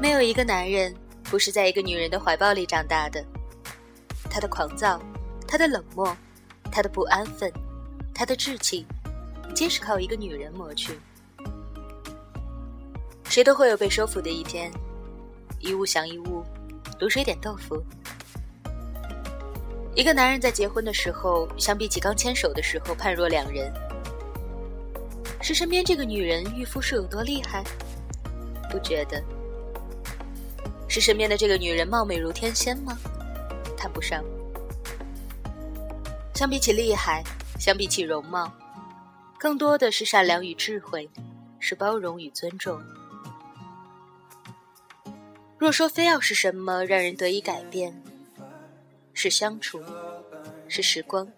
没有一个男人不是在一个女人的怀抱里长大的。他的狂躁，他的冷漠，他的不安分，他的志气，皆是靠一个女人磨去。谁都会有被收服的一天，一物降一物，卤水点豆腐。一个男人在结婚的时候，相比起刚牵手的时候判若两人。是身边这个女人御夫术有多厉害？不觉得。是身边的这个女人貌美如天仙吗？谈不上。相比起厉害，相比起容貌，更多的是善良与智慧，是包容与尊重。若说非要是什么让人得以改变，是相处，是时光，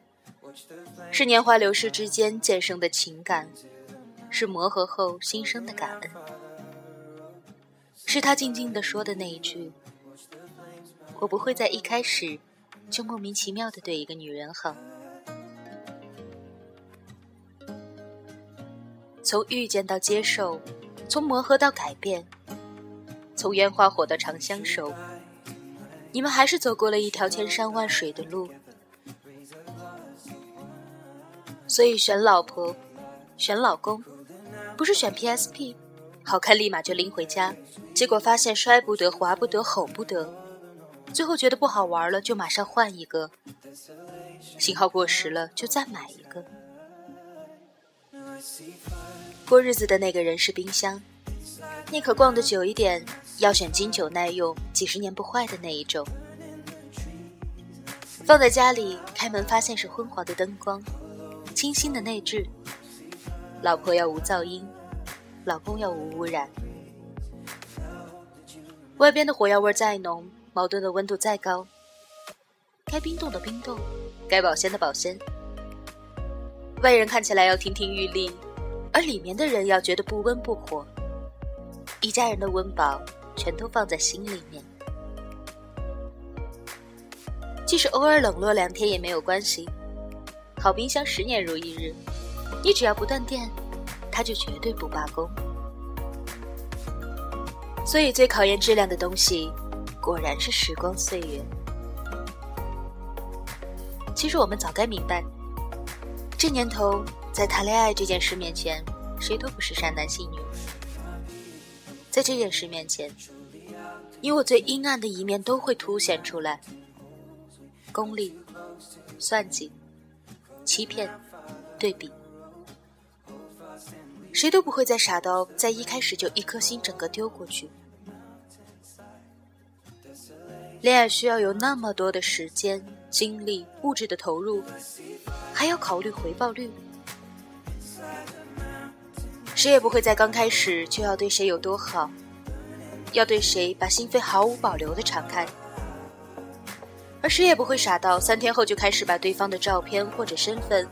是年华流逝之间渐生的情感。是磨合后心生的感恩，是他静静的说的那一句：“我不会在一开始就莫名其妙的对一个女人好。”从遇见到接受，从磨合到改变，从烟花火到长相守，你们还是走过了一条千山万水的路。所以选老婆，选老公。不是选 PSP，好看立马就拎回家，结果发现摔不得、滑不得、吼不得，最后觉得不好玩了就马上换一个，信号过时了就再买一个。过日子的那个人是冰箱，宁可逛得久一点，要选经久耐用、几十年不坏的那一种。放在家里，开门发现是昏黄的灯光，清新的内置。老婆要无噪音，老公要无污染。外边的火药味再浓，矛盾的温度再高，该冰冻的冰冻，该保鲜的保鲜。外人看起来要亭亭玉立，而里面的人要觉得不温不火。一家人的温饱全都放在心里面，即使偶尔冷落两天也没有关系。好冰箱十年如一日。你只要不断电，他就绝对不罢工。所以最考验质量的东西，果然是时光岁月。其实我们早该明白，这年头在谈恋爱这件事面前，谁都不是善男信女。在这件事面前，你我最阴暗的一面都会凸显出来：功利、算计、欺骗、对比。谁都不会再傻到在一开始就一颗心整个丢过去。恋爱需要有那么多的时间、精力、物质的投入，还要考虑回报率。谁也不会在刚开始就要对谁有多好，要对谁把心扉毫无保留的敞开，而谁也不会傻到三天后就开始把对方的照片或者身份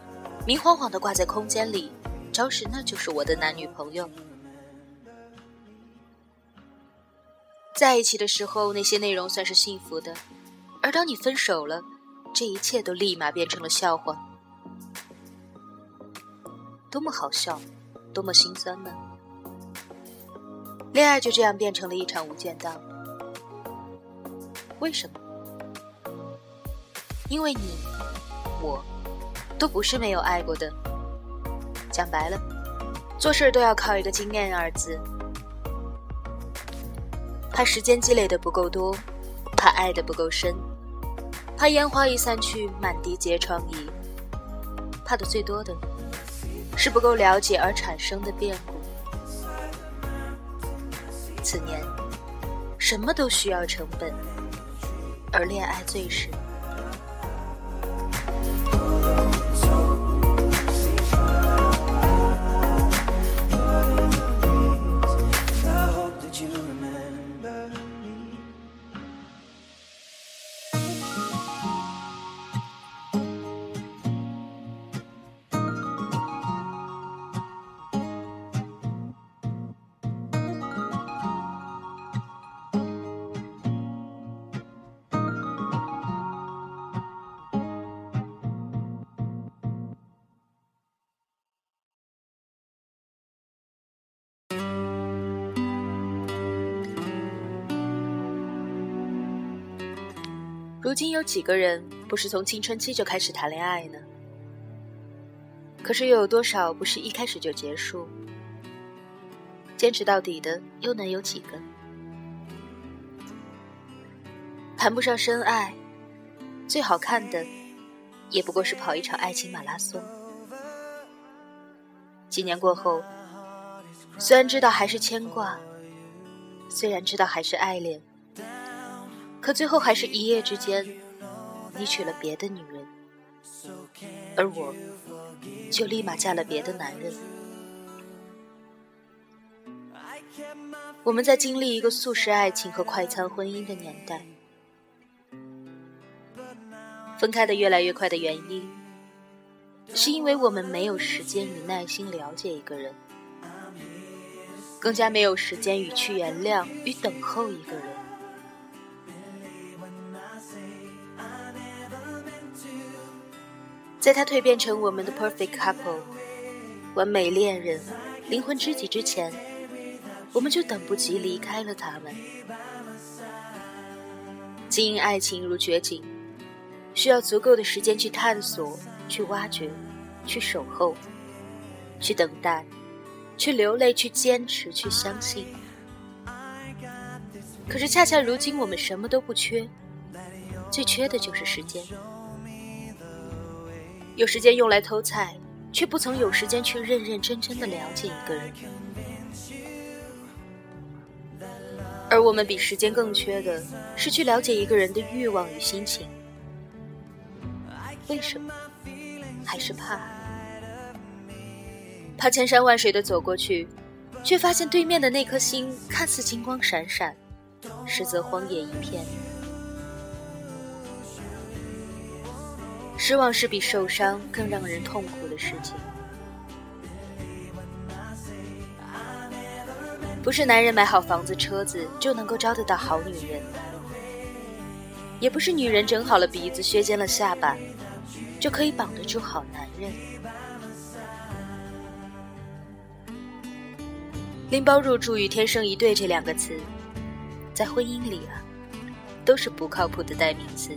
明晃晃的挂在空间里。着实，那就是我的男女朋友。在一起的时候，那些内容算是幸福的；而当你分手了，这一切都立马变成了笑话。多么好笑，多么心酸呢？恋爱就这样变成了一场无间道。为什么？因为你，我，都不是没有爱过的。讲白了，做事都要靠一个经验二字。怕时间积累的不够多，怕爱的不够深，怕烟花一散去，满地皆疮痍。怕的最多的是不够了解而产生的变故。此年，什么都需要成本，而恋爱最是。如今有几个人不是从青春期就开始谈恋爱呢？可是又有多少不是一开始就结束？坚持到底的又能有几个？谈不上深爱，最好看的也不过是跑一场爱情马拉松。几年过后，虽然知道还是牵挂，虽然知道还是爱恋，可最后还是一夜之间，你娶了别的女人，而我。就立马嫁了别的男人。我们在经历一个速食爱情和快餐婚姻的年代，分开的越来越快的原因，是因为我们没有时间与耐心了解一个人，更加没有时间与去原谅与等候一个人。在他蜕变成我们的 perfect couple，完美恋人、灵魂知己之前，我们就等不及离开了他们。经营爱情如掘井，需要足够的时间去探索、去挖掘、去守候、去等待、去流泪、去坚持、去相信。可是恰恰如今，我们什么都不缺，最缺的就是时间。有时间用来偷菜，却不曾有时间去认认真真的了解一个人。而我们比时间更缺的是去了解一个人的欲望与心情。为什么？还是怕？怕千山万水的走过去，却发现对面的那颗心看似金光闪闪，实则荒野一片。失望是比受伤更让人痛苦的事情。不是男人买好房子车子就能够招得到好女人，也不是女人整好了鼻子削尖了下巴就可以绑得住好男人。拎包入住与天生一对这两个词，在婚姻里啊，都是不靠谱的代名词。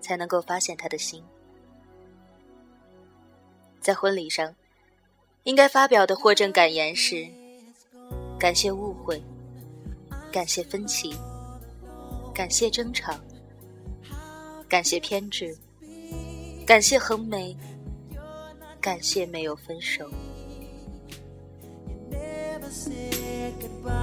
才能够发现他的心。在婚礼上，应该发表的获证感言是：感谢误会，感谢分歧，感谢争吵，感谢偏执，感谢横眉，感谢没有分手。say goodbye.